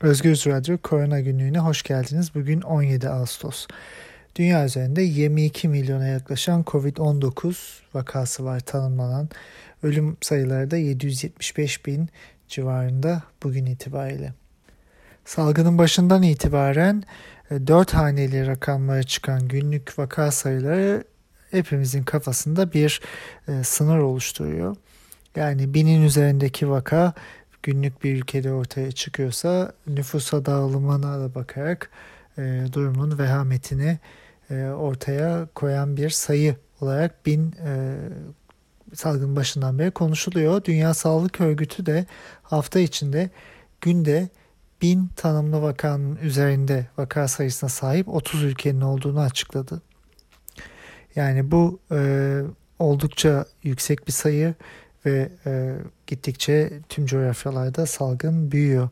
Özgür Radyo Korona Günlüğü'ne hoş geldiniz. Bugün 17 Ağustos. Dünya üzerinde 22 milyona yaklaşan COVID-19 vakası var tanımlanan. Ölüm sayıları da 775 bin civarında bugün itibariyle. Salgının başından itibaren 4 e, haneli rakamlara çıkan günlük vaka sayıları hepimizin kafasında bir e, sınır oluşturuyor. Yani binin üzerindeki vaka günlük bir ülkede ortaya çıkıyorsa nüfusa dağılımına da bakarak e, durumun vehametini e, ortaya koyan bir sayı olarak bin e, salgın başından beri konuşuluyor. Dünya Sağlık Örgütü de hafta içinde günde bin tanımlı vakanın üzerinde vaka sayısına sahip 30 ülkenin olduğunu açıkladı. Yani bu e, oldukça yüksek bir sayı ve e, gittikçe tüm coğrafyalarda salgın büyüyor.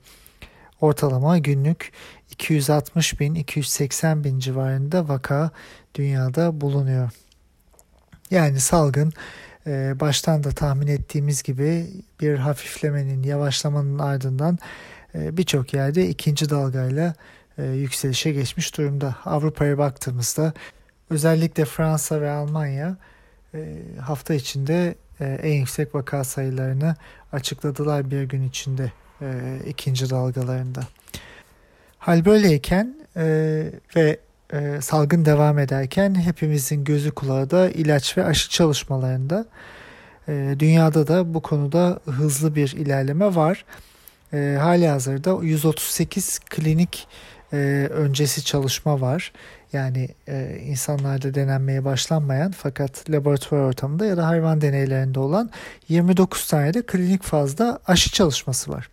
Ortalama günlük 260 bin 280 bin civarında vaka dünyada bulunuyor. Yani salgın e, baştan da tahmin ettiğimiz gibi bir hafiflemenin yavaşlamanın ardından e, birçok yerde ikinci dalgayla e, yükselişe geçmiş durumda. Avrupa'ya baktığımızda özellikle Fransa ve Almanya e, hafta içinde en yüksek vaka sayılarını açıkladılar bir gün içinde e, ikinci dalgalarında. Hal böyleyken e, ve e, salgın devam ederken hepimizin gözü kulağı da ilaç ve aşı çalışmalarında. E, dünyada da bu konuda hızlı bir ilerleme var. E, hali hazırda 138 klinik e, öncesi çalışma var. Yani e, insanlarda denenmeye başlanmayan fakat laboratuvar ortamında ya da hayvan deneylerinde olan 29 tane de klinik fazda aşı çalışması var.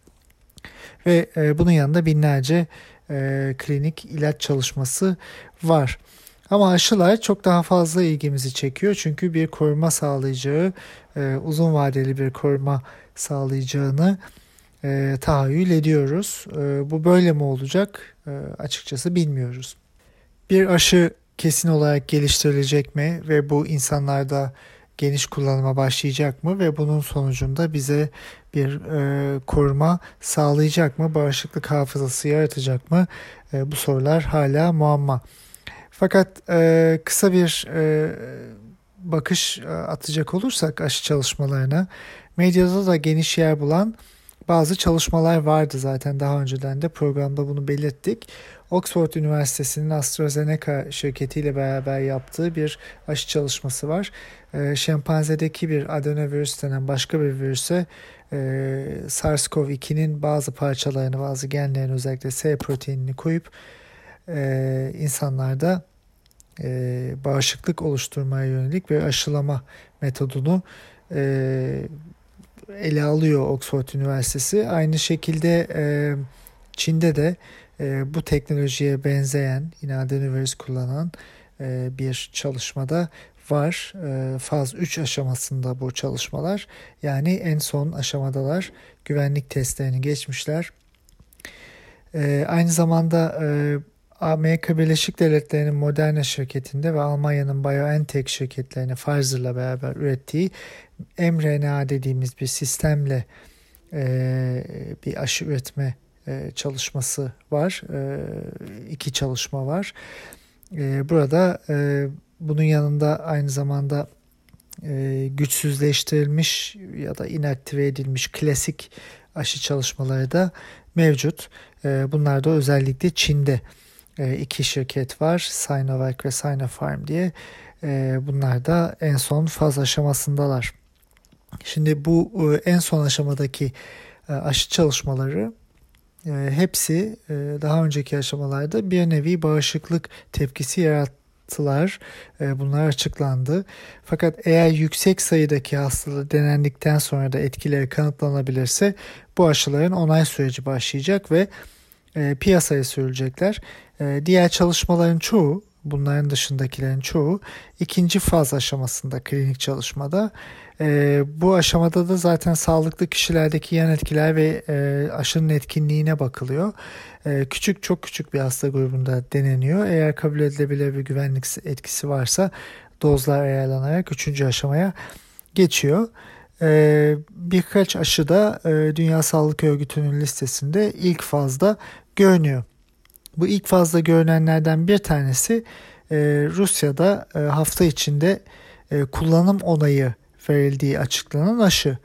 Ve e, bunun yanında binlerce e, klinik ilaç çalışması var. Ama aşılar çok daha fazla ilgimizi çekiyor çünkü bir koruma sağlayacağı, e, uzun vadeli bir koruma sağlayacağını e, tahayyül ediyoruz. E, bu böyle mi olacak? E, açıkçası bilmiyoruz. Bir aşı kesin olarak geliştirilecek mi ve bu insanlarda geniş kullanıma başlayacak mı ve bunun sonucunda bize bir e, koruma sağlayacak mı, bağışıklık hafızası yaratacak mı? E, bu sorular hala muamma. Fakat e, kısa bir e, bakış e, atacak olursak aşı çalışmalarına, medyada da geniş yer bulan bazı çalışmalar vardı zaten daha önceden de programda bunu belirttik. Oxford Üniversitesi'nin AstraZeneca şirketiyle beraber yaptığı bir aşı çalışması var. E, şempanzedeki bir adenovirüs denen başka bir virüse e, SARS-CoV-2'nin bazı parçalarını, bazı genlerini özellikle S proteinini koyup e, insanlarda e, bağışıklık oluşturmaya yönelik bir aşılama metodunu ele alıyor Oxford Üniversitesi. Aynı şekilde Çin'de de e, bu teknolojiye benzeyen yine adenovirüs kullanan e, bir çalışmada var. E, faz 3 aşamasında bu çalışmalar. Yani en son aşamadalar. Güvenlik testlerini geçmişler. E, aynı zamanda e, Amerika Birleşik Devletleri'nin Moderna şirketinde ve Almanya'nın BioNTech şirketlerini Pfizer'la beraber ürettiği mRNA dediğimiz bir sistemle e, bir aşı üretme e, çalışması var. E, iki çalışma var. E, burada bunun yanında aynı zamanda güçsüzleştirilmiş ya da inaktive edilmiş klasik aşı çalışmaları da mevcut. E, bunlar da özellikle Çin'de iki şirket var. Sinovac ve Sinopharm diye. Bunlar da en son faz aşamasındalar. Şimdi bu en son aşamadaki aşı çalışmaları hepsi e, daha önceki aşamalarda bir nevi bağışıklık tepkisi yarattılar. E, bunlar açıklandı. Fakat eğer yüksek sayıdaki hastalığı denendikten sonra da etkileri kanıtlanabilirse bu aşıların onay süreci başlayacak ve e, piyasaya sürülecekler. E, diğer çalışmaların çoğu bunların dışındakilerin çoğu ikinci faz aşamasında klinik çalışmada. E, bu aşamada da zaten sağlıklı kişilerdeki yan etkiler ve e, aşının etkinliğine bakılıyor. E, küçük çok küçük bir hasta grubunda deneniyor. Eğer kabul edilebilir bir güvenlik etkisi varsa dozlar ayarlanarak üçüncü aşamaya geçiyor. e, birkaç aşı da e, Dünya Sağlık Örgütü'nün listesinde ilk fazda görünüyor. Bu ilk fazla görünenlerden bir tanesi e, Rusya'da e, hafta içinde e, kullanım onayı verildiği açıklanan aşı.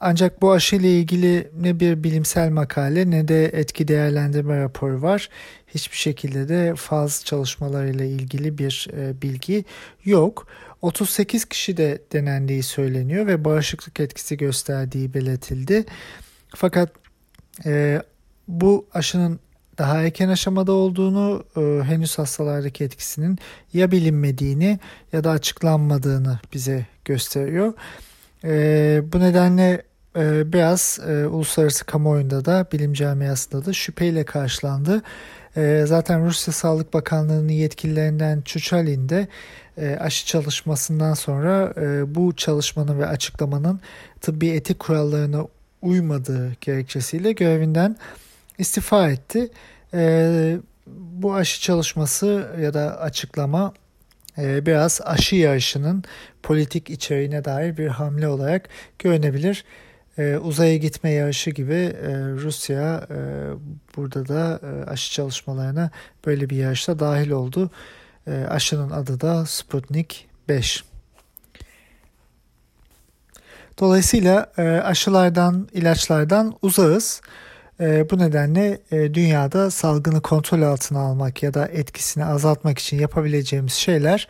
Ancak bu aşı ile ilgili ne bir bilimsel makale ne de etki değerlendirme raporu var. Hiçbir şekilde de faz çalışmalarıyla ilgili bir e, bilgi yok. 38 kişi de denendiği söyleniyor ve bağışıklık etkisi gösterdiği belirtildi. Fakat e, bu aşının daha erken aşamada olduğunu, e, henüz hastalardaki etkisinin ya bilinmediğini ya da açıklanmadığını bize gösteriyor. E, bu nedenle e, biraz uluslararası kamuoyunda da bilim camiasında da şüpheyle karşılandı. Zaten Rusya Sağlık Bakanlığı'nın yetkililerinden Çuçalin de aşı çalışmasından sonra bu çalışmanın ve açıklamanın tıbbi etik kurallarına uymadığı gerekçesiyle görevinden istifa etti. E, bu aşı çalışması ya da açıklama e, biraz aşı yarışının politik içeriğine dair bir hamle olarak görünebilir. E, uzaya gitme yarışı gibi e, Rusya e, burada da e, aşı çalışmalarına böyle bir yarışta dahil oldu. E, aşının adı da Sputnik 5. Dolayısıyla e, aşılardan, ilaçlardan uzağız. E, bu nedenle e, dünyada salgını kontrol altına almak ya da etkisini azaltmak için yapabileceğimiz şeyler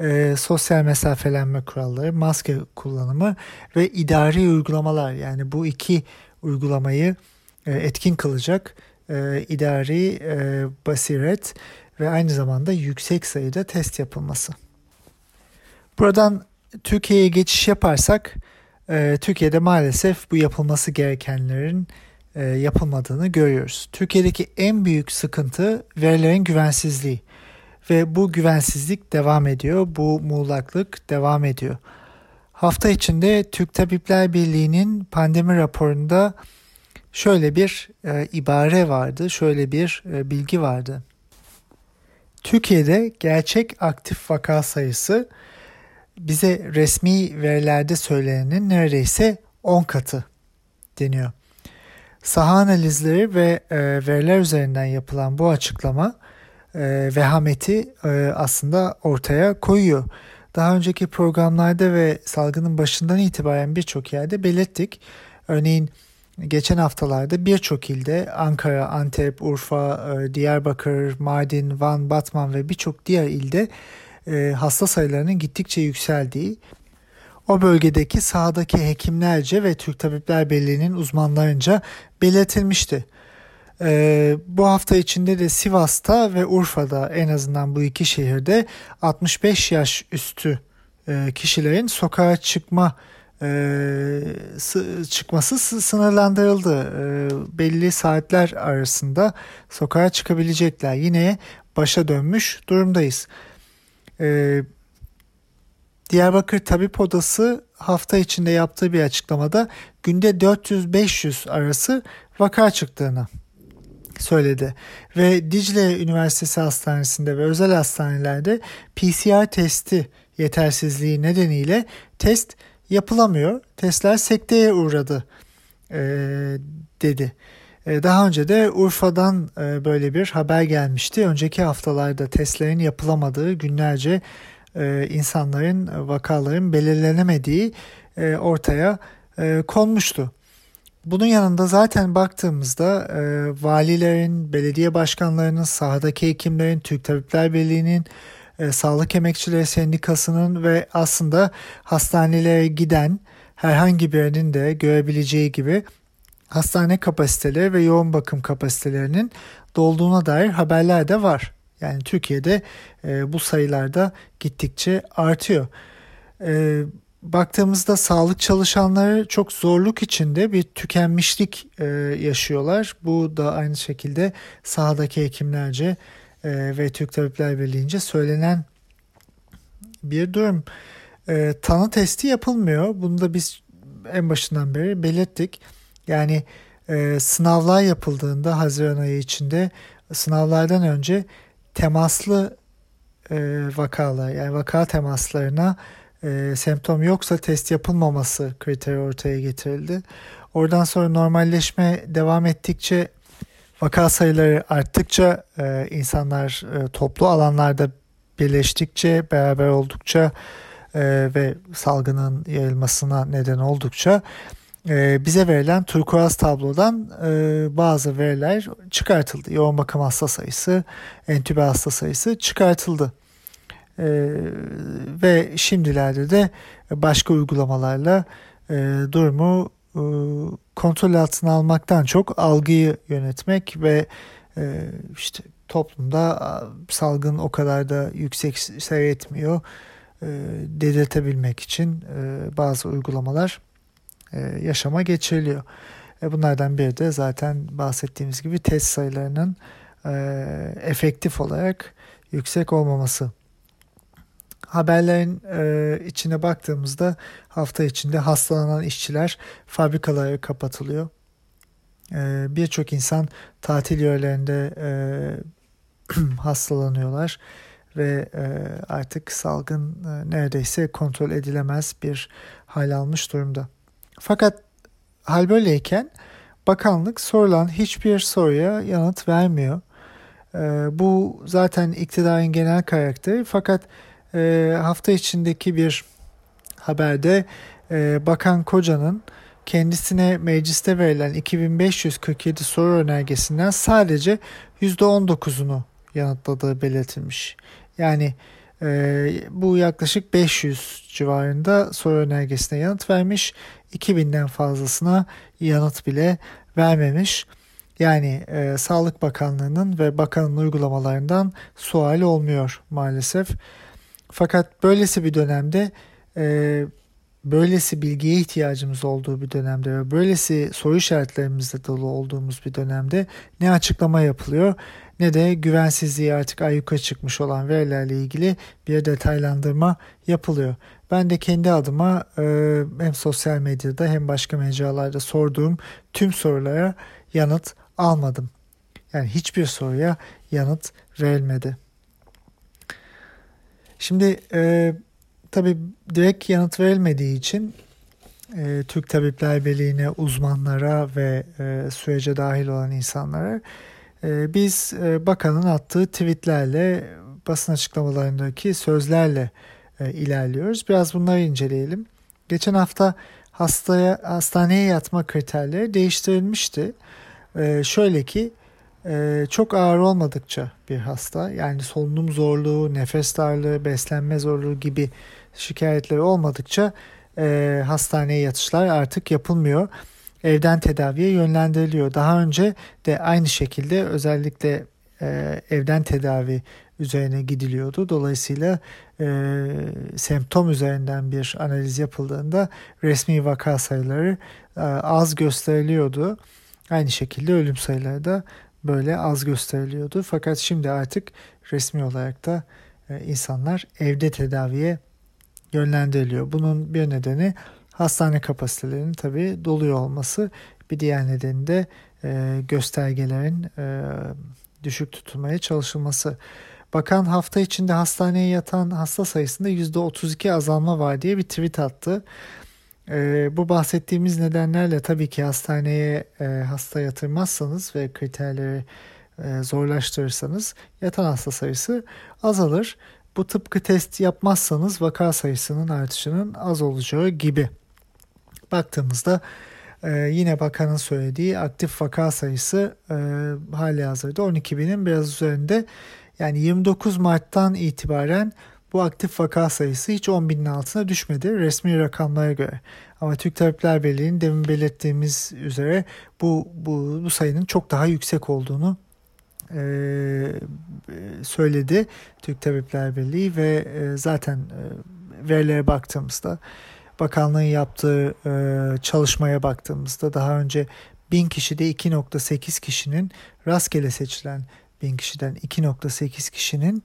e, sosyal mesafelenme kuralları, maske kullanımı ve idari uygulamalar. Yani bu iki uygulamayı e, etkin kılacak e, idari e, basiret ve aynı zamanda yüksek sayıda test yapılması. Buradan Türkiye'ye geçiş yaparsak e, Türkiye'de maalesef bu yapılması gerekenlerin e, yapılmadığını görüyoruz. Türkiye'deki en büyük sıkıntı verilerin güvensizliği ve bu güvensizlik devam ediyor, bu muğlaklık devam ediyor. Hafta içinde Türk Tabipler Birliği'nin pandemi raporunda şöyle bir e, ibare vardı, şöyle bir e, bilgi vardı. Türkiye'de gerçek aktif vaka sayısı bize resmi verilerde söylenenin neredeyse 10 katı deniyor. Saha analizleri ve e, veriler üzerinden yapılan bu açıklama e, vehameti e, aslında ortaya koyuyor. Daha önceki programlarda ve salgının başından itibaren birçok yerde belirttik. Örneğin geçen haftalarda birçok ilde Ankara, Antep, Urfa, e, Diyarbakır, Mardin, Van, Batman ve birçok diğer ilde e, hasta sayılarının gittikçe yükseldiği, o bölgedeki sahadaki hekimlerce ve Türk Tabipler Birliği'nin uzmanlarınca belirtilmişti. Ee, bu hafta içinde de Sivas'ta ve Urfa'da en azından bu iki şehirde 65 yaş üstü e, kişilerin sokağa çıkma e, çıkması sınırlandırıldı. E, belli saatler arasında sokağa çıkabilecekler. Yine başa dönmüş durumdayız. E, Diyarbakır Tabip Odası hafta içinde yaptığı bir açıklamada günde 400-500 arası vaka çıktığını söyledi. Ve Dicle Üniversitesi Hastanesi'nde ve özel hastanelerde PCR testi yetersizliği nedeniyle test yapılamıyor. Testler sekteye uğradı e, dedi. E, daha önce de Urfa'dan e, böyle bir haber gelmişti. Önceki haftalarda testlerin yapılamadığı günlerce e, insanların vakaların belirlenemediği e, ortaya e, konmuştu. Bunun yanında zaten baktığımızda e, valilerin, belediye başkanlarının, sahadaki hekimlerin, Türk Tabipler Birliği'nin, e, Sağlık Emekçileri Sendikası'nın ve aslında hastanelere giden herhangi birinin de görebileceği gibi hastane kapasiteleri ve yoğun bakım kapasitelerinin dolduğuna dair haberler de var. Yani Türkiye'de e, bu sayılarda gittikçe artıyor. E, baktığımızda sağlık çalışanları çok zorluk içinde bir tükenmişlik e, yaşıyorlar. Bu da aynı şekilde sahadaki hekimlerce e, ve Türk Tabipler Birliği'nce söylenen bir durum. E, tanı testi yapılmıyor. Bunu da biz en başından beri belirttik. Yani e, sınavlar yapıldığında Haziran ayı içinde sınavlardan önce temaslı e, vakalar yani vaka temaslarına e, semptom yoksa test yapılmaması kriteri ortaya getirildi. Oradan sonra normalleşme devam ettikçe vaka sayıları arttıkça e, insanlar e, toplu alanlarda birleştikçe beraber oldukça e, ve salgının yayılmasına neden oldukça e, bize verilen turkuaz tablodan e, bazı veriler çıkartıldı. Yoğun bakım hasta sayısı, entübe hasta sayısı çıkartıldı. E, ve şimdilerde de başka uygulamalarla e, durumu e, kontrol altına almaktan çok algıyı yönetmek ve e, işte toplumda salgın o kadar da yüksek seyretmiyor e, dedirtebilmek için e, bazı uygulamalar yaşama geçiriliyor. E, bunlardan biri de zaten bahsettiğimiz gibi test sayılarının e, efektif olarak yüksek olmaması. Haberlerin e, içine baktığımızda hafta içinde hastalanan işçiler fabrikaları kapatılıyor. E, Birçok insan tatil yerlerinde e, hastalanıyorlar ve e, artık salgın e, neredeyse kontrol edilemez bir hal almış durumda. Fakat hal böyleyken bakanlık sorulan hiçbir soruya yanıt vermiyor. E, bu zaten iktidarın genel karakteri fakat e, hafta içindeki bir haberde e, Bakan Koca'nın kendisine mecliste verilen 2547 soru önergesinden sadece %19'unu yanıtladığı belirtilmiş. Yani e, bu yaklaşık 500 civarında soru önergesine yanıt vermiş. 2000'den fazlasına yanıt bile vermemiş. Yani e, Sağlık Bakanlığı'nın ve bakanın uygulamalarından sual olmuyor maalesef. Fakat böylesi bir dönemde e, böylesi bilgiye ihtiyacımız olduğu bir dönemde ve böylesi soru işaretlerimizde dolu olduğumuz bir dönemde ne açıklama yapılıyor ne de güvensizliği artık ayyuka çıkmış olan verilerle ilgili bir detaylandırma yapılıyor. Ben de kendi adıma e, hem sosyal medyada hem başka mecralarda sorduğum tüm sorulara yanıt almadım. Yani hiçbir soruya yanıt verilmedi. Şimdi e, tabii direkt yanıt verilmediği için e, Türk Tabipler Birliği'ne, uzmanlara ve e, sürece dahil olan insanlara e, biz e, bakanın attığı tweetlerle, basın açıklamalarındaki sözlerle e, ilerliyoruz. Biraz bunları inceleyelim. Geçen hafta hastaya hastaneye yatma kriterleri değiştirilmişti. E, şöyle ki ee, çok ağır olmadıkça bir hasta yani solunum zorluğu, nefes darlığı, beslenme zorluğu gibi şikayetleri olmadıkça e, hastaneye yatışlar artık yapılmıyor. Evden tedaviye yönlendiriliyor. Daha önce de aynı şekilde özellikle e, evden tedavi üzerine gidiliyordu. Dolayısıyla e, semptom üzerinden bir analiz yapıldığında resmi vaka sayıları e, az gösteriliyordu. Aynı şekilde ölüm sayıları da böyle az gösteriliyordu. Fakat şimdi artık resmi olarak da e, insanlar evde tedaviye yönlendiriliyor. Bunun bir nedeni hastane kapasitelerinin tabii doluyor olması. Bir diğer nedeni de e, göstergelerin e, düşük tutulmaya çalışılması. Bakan hafta içinde hastaneye yatan hasta sayısında %32 azalma var diye bir tweet attı. E, bu bahsettiğimiz nedenlerle tabii ki hastaneye e, hasta yatırmazsanız ve kriterleri e, zorlaştırırsanız yatan hasta sayısı azalır. Bu tıpkı test yapmazsanız vaka sayısının artışının az olacağı gibi. Baktığımızda e, yine bakanın söylediği aktif vaka sayısı e, hali hazırda 12 binin biraz üzerinde. Yani 29 Mart'tan itibaren bu aktif vaka sayısı hiç 10 binin altına düşmedi resmi rakamlara göre. Ama Türk Tabipler Birliği'nin demin belirttiğimiz üzere bu, bu, bu sayının çok daha yüksek olduğunu e, söyledi Türk Tabipler Birliği ve e, zaten e, verilere baktığımızda bakanlığın yaptığı çalışmaya baktığımızda daha önce 1000 kişide 2.8 kişinin rastgele seçilen 1000 kişiden 2.8 kişinin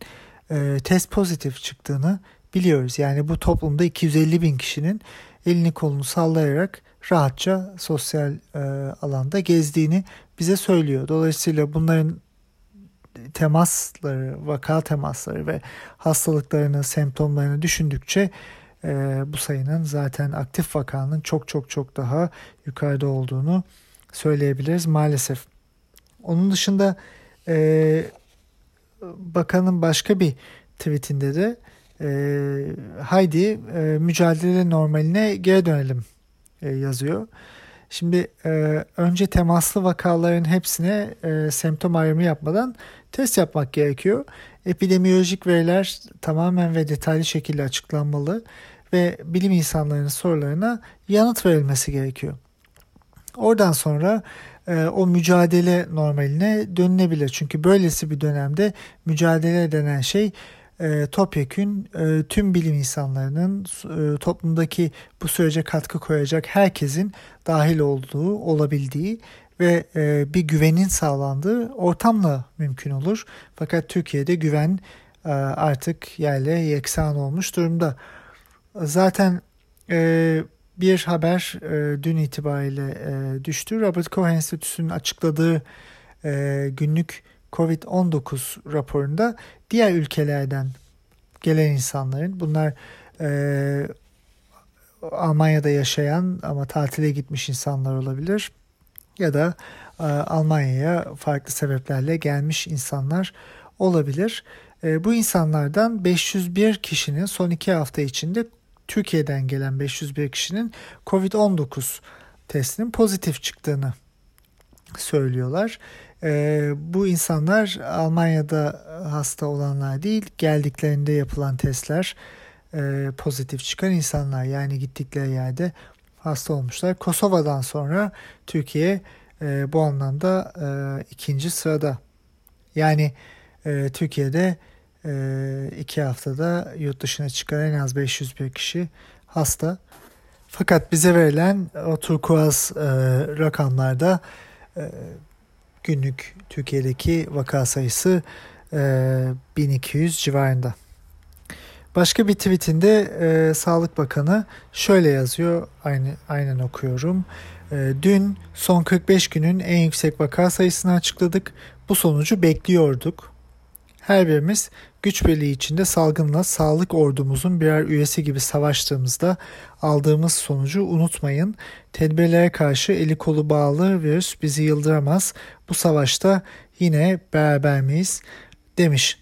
test pozitif çıktığını biliyoruz. Yani bu toplumda 250 bin kişinin elini kolunu sallayarak rahatça sosyal alanda gezdiğini bize söylüyor. Dolayısıyla bunların temasları, vaka temasları ve hastalıklarını, semptomlarını düşündükçe e, bu sayının zaten aktif vakanın çok çok çok daha yukarıda olduğunu söyleyebiliriz maalesef. Onun dışında e, bakanın başka bir tweetinde de e, haydi e, mücadele normaline geri dönelim e, yazıyor. Şimdi e, önce temaslı vakaların hepsine e, semptom ayrımı yapmadan test yapmak gerekiyor. Epidemiyolojik veriler tamamen ve detaylı şekilde açıklanmalı ve bilim insanlarının sorularına yanıt verilmesi gerekiyor. Oradan sonra e, o mücadele normaline dönülebilir. Çünkü böylesi bir dönemde mücadele denen şey e, topyekün e, tüm bilim insanlarının e, toplumdaki bu sürece katkı koyacak herkesin dahil olduğu, olabildiği ve e, bir güvenin sağlandığı ortamla mümkün olur. Fakat Türkiye'de güven e, artık yerle yeksan olmuş durumda. Zaten e, bir haber e, dün itibariyle e, düştü. Robert Koch Enstitüsü'nün açıkladığı e, günlük COVID-19 raporunda diğer ülkelerden gelen insanların bunlar e, Almanya'da yaşayan ama tatile gitmiş insanlar olabilir ya da e, Almanya'ya farklı sebeplerle gelmiş insanlar olabilir. E, bu insanlardan 501 kişinin son iki hafta içinde Türkiye'den gelen 501 kişinin COVID-19 testinin pozitif çıktığını söylüyorlar. E, bu insanlar Almanya'da hasta olanlar değil, geldiklerinde yapılan testler pozitif çıkan insanlar. Yani gittikleri yerde hasta olmuşlar. Kosova'dan sonra Türkiye e, bu anlamda e, ikinci sırada. Yani e, Türkiye'de e, iki haftada yurt dışına çıkan en az 501 kişi hasta. Fakat bize verilen o turkuaz e, rakamlarda e, günlük Türkiye'deki vaka sayısı e, 1200 civarında. Başka bir tweetinde e, Sağlık Bakanı şöyle yazıyor, aynı aynen okuyorum. E, dün son 45 günün en yüksek vaka sayısını açıkladık. Bu sonucu bekliyorduk. Her birimiz güç birliği içinde salgınla sağlık ordumuzun birer üyesi gibi savaştığımızda aldığımız sonucu unutmayın. Tedbirlere karşı eli kolu bağlı virüs bizi yıldıramaz. Bu savaşta yine beraber miyiz? demiş.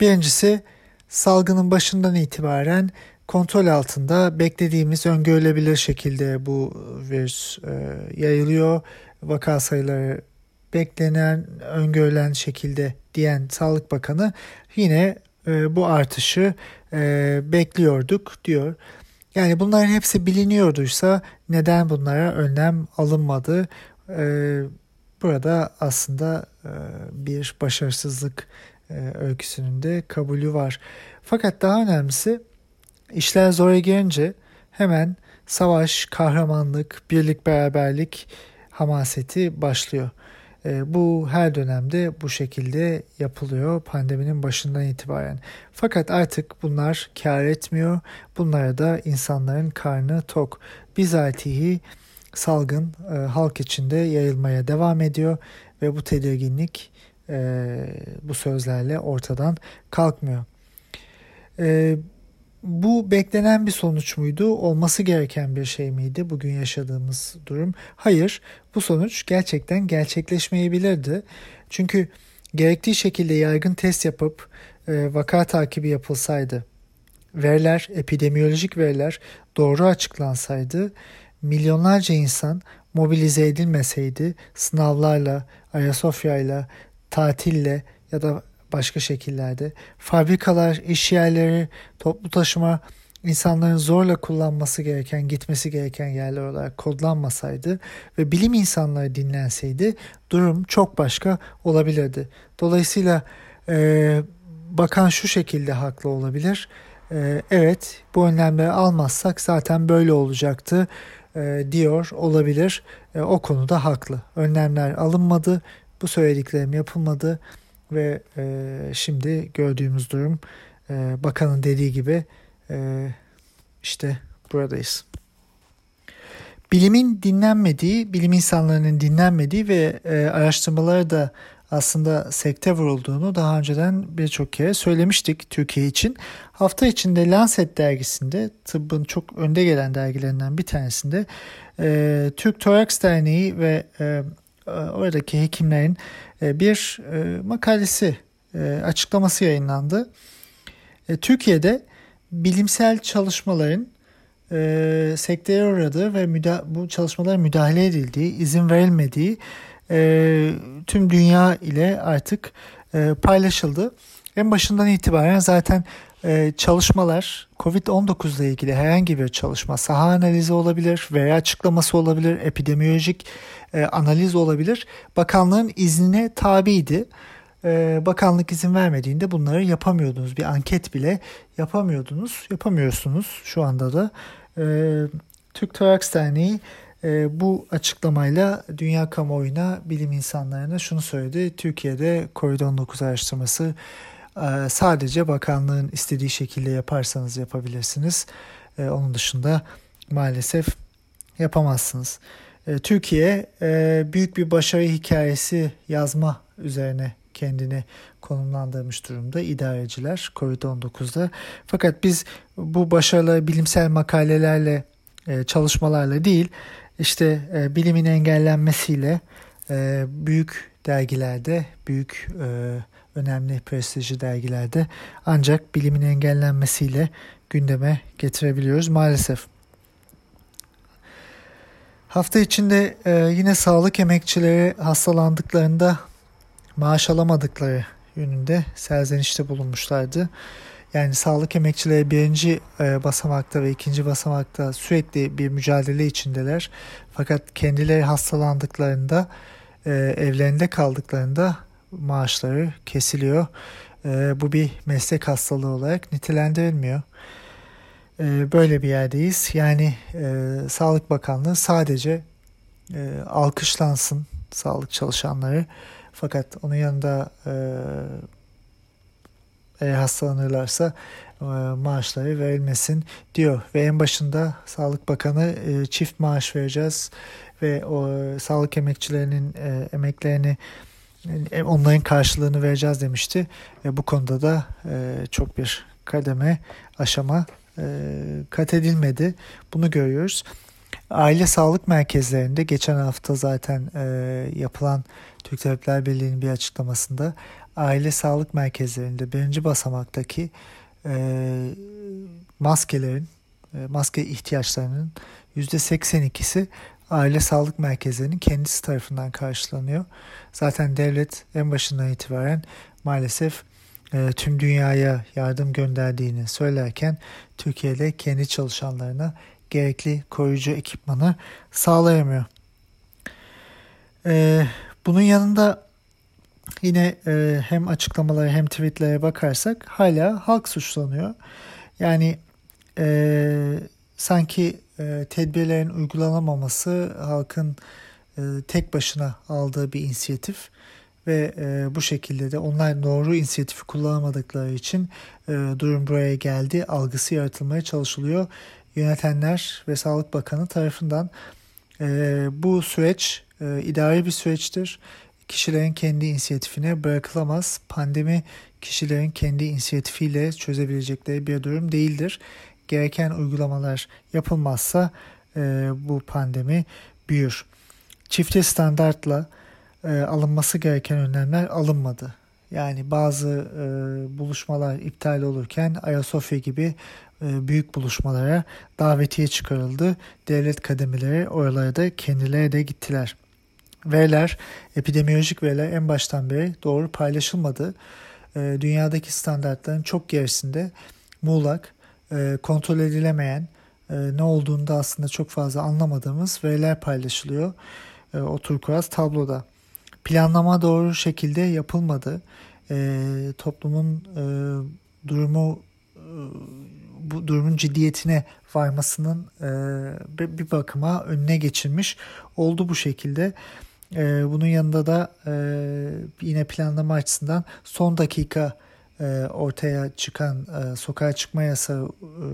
Birincisi salgının başından itibaren kontrol altında beklediğimiz öngörülebilir şekilde bu virüs e, yayılıyor. Vaka sayıları beklenen, öngörülen şekilde diyen Sağlık Bakanı yine e, bu artışı e, bekliyorduk diyor. Yani bunların hepsi biliniyorduysa neden bunlara önlem alınmadı? E, burada aslında e, bir başarısızlık e, öyküsünün de kabulü var. Fakat daha önemlisi işler zora gelince hemen savaş, kahramanlık, birlik, beraberlik hamaseti başlıyor. E, bu her dönemde bu şekilde yapılıyor pandeminin başından itibaren. Fakat artık bunlar kar etmiyor. Bunlara da insanların karnı tok. Bizatihi salgın e, halk içinde yayılmaya devam ediyor ve bu tedirginlik e, bu sözlerle ortadan kalkmıyor. E, bu beklenen bir sonuç muydu? Olması gereken bir şey miydi bugün yaşadığımız durum? Hayır, bu sonuç gerçekten gerçekleşmeyebilirdi. Çünkü gerektiği şekilde yaygın test yapıp e, vaka takibi yapılsaydı, veriler, epidemiyolojik veriler doğru açıklansaydı, milyonlarca insan mobilize edilmeseydi, sınavlarla, Ayasofya'yla, tatille ya da başka şekillerde fabrikalar, iş yerleri, toplu taşıma insanların zorla kullanması gereken, gitmesi gereken yerler olarak kodlanmasaydı ve bilim insanları dinlenseydi durum çok başka olabilirdi. Dolayısıyla e, bakan şu şekilde haklı olabilir. E, evet bu önlemleri almazsak zaten böyle olacaktı e, diyor olabilir. E, o konuda haklı. Önlemler alınmadı, bu söylediklerim yapılmadı ve e, şimdi gördüğümüz durum e, bakanın dediği gibi e, işte buradayız. Bilimin dinlenmediği, bilim insanlarının dinlenmediği ve e, araştırmaları da aslında sekte vurulduğunu daha önceden birçok kere söylemiştik Türkiye için. Hafta içinde Lancet dergisinde tıbbın çok önde gelen dergilerinden bir tanesinde e, Türk Toraks Derneği ve e, oradaki hekimlerin e, bir e, makalesi e, açıklaması yayınlandı. E, Türkiye'de bilimsel çalışmaların e, sekteye uğradığı ve müda- bu çalışmalara müdahale edildiği, izin verilmediği e, tüm dünya ile artık e, paylaşıldı. En başından itibaren zaten e, çalışmalar COVID-19 ile ilgili herhangi bir çalışma saha analizi olabilir veya açıklaması olabilir, epidemiyolojik e, analiz olabilir. Bakanlığın iznine tabiydi. E, bakanlık izin vermediğinde bunları yapamıyordunuz. Bir anket bile yapamıyordunuz. Yapamıyorsunuz şu anda da. E, Türk Toraks Derneği e, bu açıklamayla dünya kamuoyuna, bilim insanlarına şunu söyledi. Türkiye'de COVID-19 araştırması sadece bakanlığın istediği şekilde yaparsanız yapabilirsiniz. E, onun dışında maalesef yapamazsınız. E, Türkiye e, büyük bir başarı hikayesi yazma üzerine kendini konumlandırmış durumda idareciler COVID-19'da. Fakat biz bu başarılı bilimsel makalelerle, e, çalışmalarla değil, işte e, bilimin engellenmesiyle büyük dergilerde, büyük önemli prestijli dergilerde ancak bilimin engellenmesiyle gündeme getirebiliyoruz maalesef. Hafta içinde e, yine sağlık emekçileri hastalandıklarında maaş alamadıkları yönünde serzenişte bulunmuşlardı. Yani sağlık emekçileri birinci e, basamakta ve ikinci basamakta sürekli bir mücadele içindeler. Fakat kendileri hastalandıklarında, e, evlerinde kaldıklarında maaşları kesiliyor. E, bu bir meslek hastalığı olarak nitelendirilmiyor. E, böyle bir yerdeyiz. Yani e, Sağlık Bakanlığı sadece e, alkışlansın sağlık çalışanları. Fakat onun yanında e, eğer hastalanırlarsa e, maaşları verilmesin diyor. Ve en başında Sağlık Bakanı e, çift maaş vereceğiz ve o e, sağlık emekçilerinin e, emeklerini onların karşılığını vereceğiz demişti. E, bu konuda da e, çok bir kademe aşama e, kat edilmedi. Bunu görüyoruz. Aile sağlık merkezlerinde geçen hafta zaten e, yapılan Türk Tabipler Birliği'nin bir açıklamasında aile sağlık merkezlerinde birinci basamaktaki e, maskelerin, e, maske ihtiyaçlarının %82'si aile sağlık merkezlerinin kendisi tarafından karşılanıyor. Zaten devlet en başından itibaren maalesef e, tüm dünyaya yardım gönderdiğini söylerken Türkiye'de kendi çalışanlarına gerekli koruyucu ekipmanı sağlayamıyor. E, bunun yanında yine e, hem açıklamalara hem tweetlere bakarsak hala halk suçlanıyor. Yani e, sanki e, tedbirlerin uygulanamaması halkın e, tek başına aldığı bir inisiyatif ve e, bu şekilde de onlar doğru inisiyatifi kullanamadıkları için e, durum buraya geldi algısı yaratılmaya çalışılıyor. Yönetenler ve Sağlık Bakanı tarafından bu süreç e, idari bir süreçtir. Kişilerin kendi inisiyatifine bırakılamaz. Pandemi kişilerin kendi inisiyatifiyle çözebilecekleri bir durum değildir. Gereken uygulamalar yapılmazsa e, bu pandemi büyür. Çifte standartla e, alınması gereken önlemler alınmadı. Yani bazı e, buluşmalar iptal olurken Ayasofya gibi e, büyük buluşmalara davetiye çıkarıldı. Devlet kademeleri oralara da kendileri de gittiler. Veriler, epidemiyolojik veriler en baştan beri doğru paylaşılmadı. E, dünyadaki standartların çok gerisinde muğlak, e, kontrol edilemeyen, e, ne olduğunu da aslında çok fazla anlamadığımız veriler paylaşılıyor. E, o turkuaz tabloda. Planlama doğru şekilde yapılmadı. E, toplumun durumu bu durumun ciddiyetine varmasının e, bir bakıma önüne geçilmiş oldu bu şekilde. E, bunun yanında da e, yine planlama açısından son dakika ortaya çıkan e, sokağa çıkma yasağı e,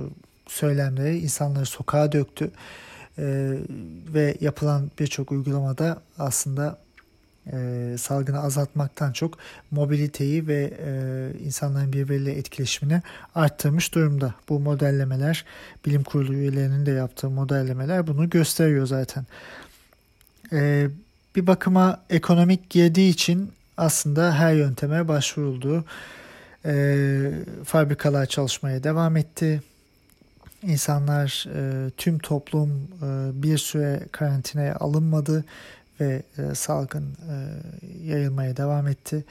söylemleri insanları sokağa döktü. E, ve yapılan birçok uygulamada aslında e, salgını azaltmaktan çok mobiliteyi ve e, insanların birbiriyle etkileşimini arttırmış durumda. Bu modellemeler bilim kurulu üyelerinin de yaptığı modellemeler bunu gösteriyor zaten. E, bir bakıma ekonomik girdiği için aslında her yönteme başvuruldu. E, fabrikalar çalışmaya devam etti. İnsanlar, e, tüm toplum e, bir süre karantinaya alınmadı ve e, salgın e, yayılmaya devam etti.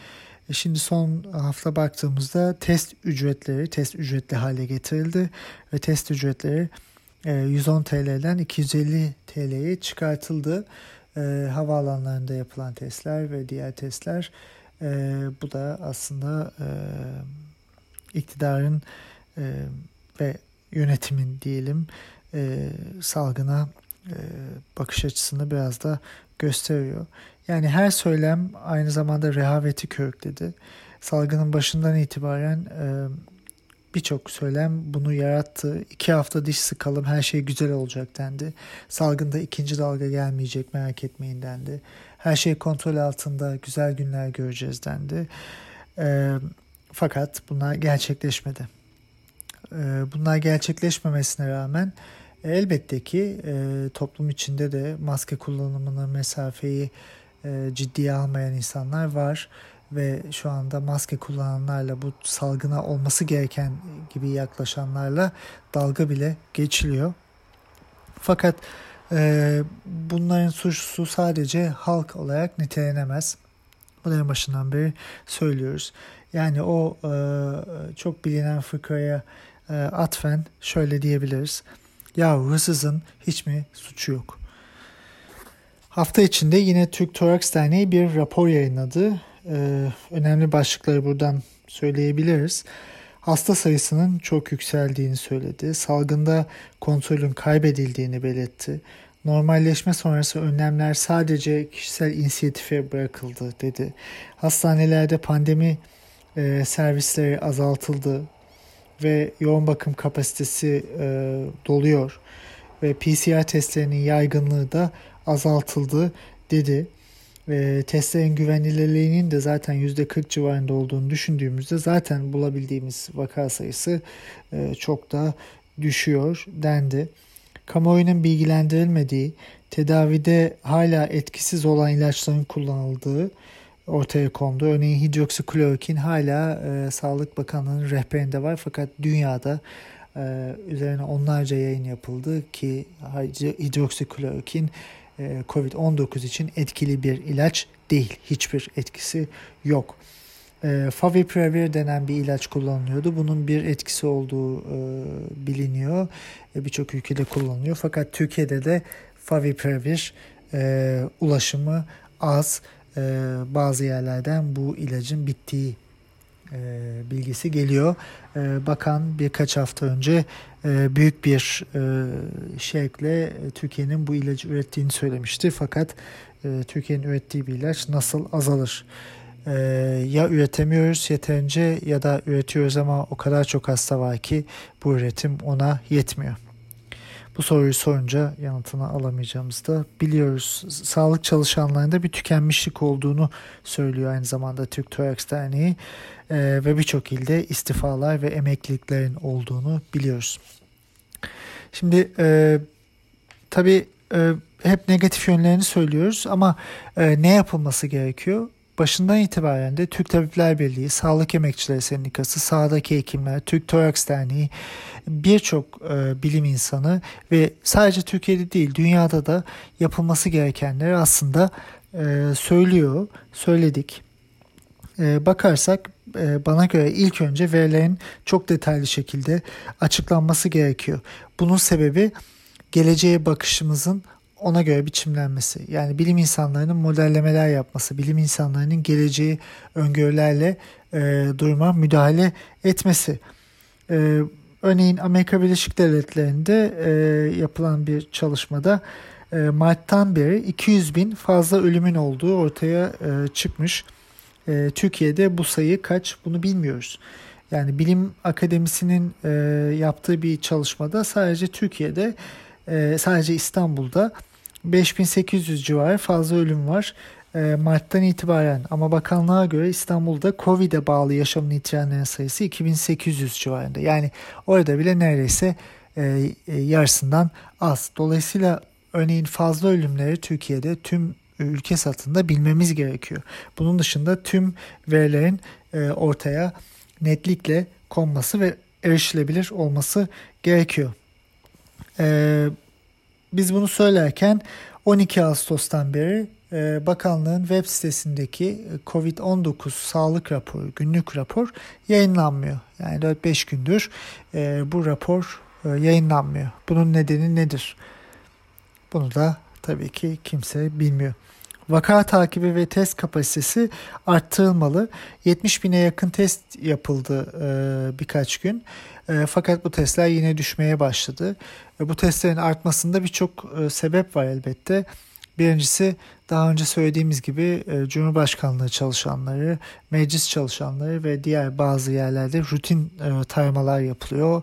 E, şimdi son hafta baktığımızda test ücretleri test ücretli hale getirildi ve test ücretleri e, 110 TL'den 250 TL'ye çıkartıldı. E, havaalanlarında yapılan testler ve diğer testler e, bu da aslında e, iktidarın e, ve yönetimin diyelim e, salgına e, bakış açısını biraz da gösteriyor. Yani her söylem aynı zamanda rehaveti körükledi. Salgının başından itibaren e, birçok söylem bunu yarattı. İki hafta diş sıkalım her şey güzel olacak dendi. Salgında ikinci dalga gelmeyecek merak etmeyin dendi. Her şey kontrol altında güzel günler göreceğiz dendi. E, fakat bunlar gerçekleşmedi. E, bunlar gerçekleşmemesine rağmen elbette ki e, toplum içinde de maske kullanımını, mesafeyi e, ciddiye almayan insanlar var ve şu anda maske kullananlarla bu salgına olması gereken gibi yaklaşanlarla dalga bile geçiliyor. Fakat e, bunların suçlusu sadece halk olarak nitelenemez. Bunların başından beri söylüyoruz. Yani o e, çok bilinen fıkraya e, atfen şöyle diyebiliriz. Ya hırsızın hiç mi suçu yok? Hafta içinde yine Türk Toraks Derneği bir rapor yayınladı. Ee, önemli başlıkları buradan söyleyebiliriz. Hasta sayısının çok yükseldiğini söyledi. Salgında kontrolün kaybedildiğini belirtti. Normalleşme sonrası önlemler sadece kişisel inisiyatife bırakıldı dedi. Hastanelerde pandemi e, servisleri azaltıldı ve yoğun bakım kapasitesi e, doluyor ve PCR testlerinin yaygınlığı da azaltıldı dedi. Ve testlerin güvenilirliğinin de zaten %40 civarında olduğunu düşündüğümüzde zaten bulabildiğimiz vaka sayısı e, çok da düşüyor dendi. Kamuoyunun bilgilendirilmediği, tedavide hala etkisiz olan ilaçların kullanıldığı ortaya kondu. Örneğin hidroksiklorokin hala e, Sağlık Bakanlığı'nın rehberinde var fakat dünyada e, üzerine onlarca yayın yapıldı ki hidroksiklorokin e, COVID-19 için etkili bir ilaç değil. Hiçbir etkisi yok. E, Favipiravir denen bir ilaç kullanılıyordu. Bunun bir etkisi olduğu e, biliniyor. E, Birçok ülkede kullanılıyor. Fakat Türkiye'de de Favipiravir e, ulaşımı az bazı yerlerden bu ilacın bittiği e, bilgisi geliyor. E, bakan birkaç hafta önce e, büyük bir e, şevkle Türkiye'nin bu ilacı ürettiğini söylemişti. Fakat e, Türkiye'nin ürettiği bir ilaç nasıl azalır? E, ya üretemiyoruz yeterince ya da üretiyoruz ama o kadar çok hasta var ki bu üretim ona yetmiyor. Bu soruyu sorunca yanıtını alamayacağımızı da biliyoruz. Sağlık çalışanlarında bir tükenmişlik olduğunu söylüyor aynı zamanda Türk Toraks Derneği e, ve birçok ilde istifalar ve emekliliklerin olduğunu biliyoruz. Şimdi e, tabii e, hep negatif yönlerini söylüyoruz ama e, ne yapılması gerekiyor? Başından itibaren de Türk Tabipler Birliği, Sağlık Emekçileri Sendikası, sahadaki hekimler, Türk Toraks Derneği, birçok e, bilim insanı ve sadece Türkiye'de değil dünyada da yapılması gerekenleri aslında e, söylüyor, söyledik. E, bakarsak e, bana göre ilk önce verilerin çok detaylı şekilde açıklanması gerekiyor. Bunun sebebi geleceğe bakışımızın ona göre biçimlenmesi. Yani bilim insanlarının modellemeler yapması, bilim insanlarının geleceği öngörülerle e, duruma müdahale etmesi. E, örneğin Amerika Birleşik Devletleri'nde e, yapılan bir çalışmada e, Mart'tan beri 200 bin fazla ölümün olduğu ortaya e, çıkmış. E, Türkiye'de bu sayı kaç bunu bilmiyoruz. Yani bilim akademisinin e, yaptığı bir çalışmada sadece Türkiye'de e, sadece İstanbul'da 5800 civarı fazla ölüm var. e, Mart'tan itibaren ama bakanlığa göre İstanbul'da Covid'e bağlı yaşamını yitirenlerin sayısı 2800 civarında. Yani orada bile neredeyse e, e, yarısından az. Dolayısıyla örneğin fazla ölümleri Türkiye'de tüm ülke satında bilmemiz gerekiyor. Bunun dışında tüm verilerin e, ortaya netlikle konması ve erişilebilir olması gerekiyor. E, biz bunu söylerken 12 Ağustos'tan beri e, bakanlığın web sitesindeki COVID-19 sağlık raporu, günlük rapor yayınlanmıyor. Yani 4-5 gündür e, bu rapor e, yayınlanmıyor. Bunun nedeni nedir? Bunu da tabii ki kimse bilmiyor. Vaka takibi ve test kapasitesi arttırılmalı. 70 bine yakın test yapıldı e, birkaç gün. E, fakat bu testler yine düşmeye başladı. E, bu testlerin artmasında birçok e, sebep var elbette. Birincisi daha önce söylediğimiz gibi e, Cumhurbaşkanlığı çalışanları, meclis çalışanları ve diğer bazı yerlerde rutin e, taramalar yapılıyor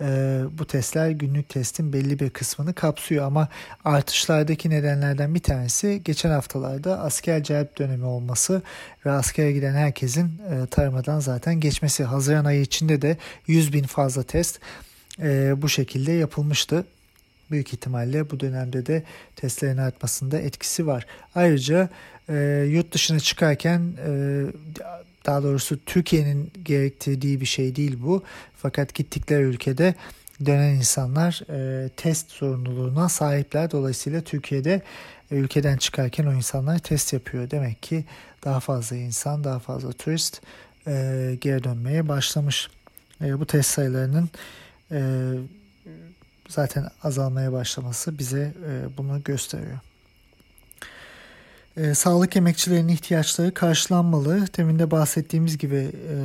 e, bu testler günlük testin belli bir kısmını kapsıyor ama artışlardaki nedenlerden bir tanesi geçen haftalarda asker celp dönemi olması ve askere giden herkesin e, taramadan zaten geçmesi. Haziran ayı içinde de 100 bin fazla test e, bu şekilde yapılmıştı. Büyük ihtimalle bu dönemde de testlerin artmasında etkisi var. Ayrıca e, yurt dışına çıkarken e, daha doğrusu Türkiye'nin gerektirdiği bir şey değil bu. Fakat gittikleri ülkede dönen insanlar e, test sorumluluğuna sahipler. Dolayısıyla Türkiye'de e, ülkeden çıkarken o insanlar test yapıyor. Demek ki daha fazla insan, daha fazla turist e, geri dönmeye başlamış. E, bu test sayılarının e, zaten azalmaya başlaması bize e, bunu gösteriyor. E, sağlık emekçilerinin ihtiyaçları karşılanmalı. Demin de bahsettiğimiz gibi e,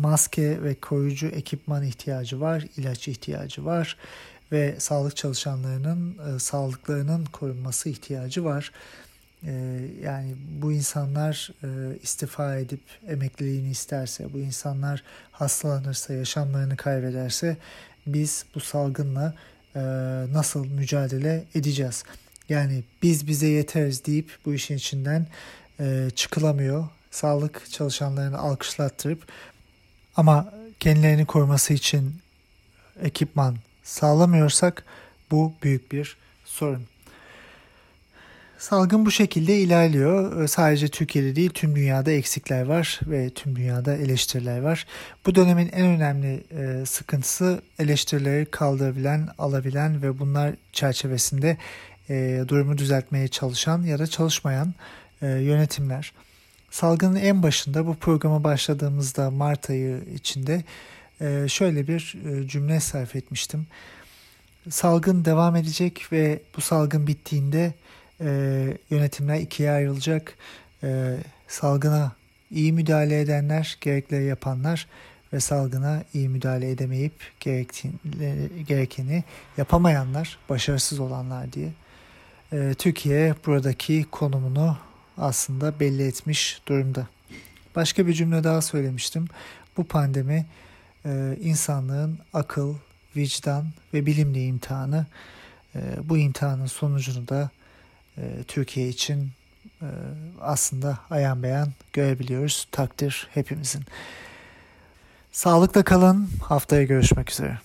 maske ve koruyucu ekipman ihtiyacı var, ilaç ihtiyacı var ve sağlık çalışanlarının e, sağlıklarının korunması ihtiyacı var. E, yani bu insanlar e, istifa edip emekliliğini isterse, bu insanlar hastalanırsa, yaşamlarını kaybederse biz bu salgınla e, nasıl mücadele edeceğiz? Yani biz bize yeteriz deyip bu işin içinden e, çıkılamıyor. Sağlık çalışanlarını alkışlattırıp ama kendilerini koruması için ekipman sağlamıyorsak bu büyük bir sorun. Salgın bu şekilde ilerliyor. E, sadece Türkiye'de değil tüm dünyada eksikler var ve tüm dünyada eleştiriler var. Bu dönemin en önemli e, sıkıntısı eleştirileri kaldırabilen, alabilen ve bunlar çerçevesinde e, durumu düzeltmeye çalışan ya da çalışmayan e, yönetimler. Salgının en başında bu programa başladığımızda Mart ayı içinde e, şöyle bir e, cümle sarf etmiştim. Salgın devam edecek ve bu salgın bittiğinde e, yönetimler ikiye ayrılacak. E, salgına iyi müdahale edenler, gerekleri yapanlar ve salgına iyi müdahale edemeyip gerekeni yapamayanlar, başarısız olanlar diye. Ee, Türkiye buradaki konumunu aslında belli etmiş durumda. Başka bir cümle daha söylemiştim. Bu pandemi e, insanlığın akıl, vicdan ve bilimli imtihanı. E, bu imtihanın sonucunu da e, Türkiye için aslında ayan beyan görebiliyoruz. Takdir hepimizin. Sağlıkla kalın. Haftaya görüşmek üzere.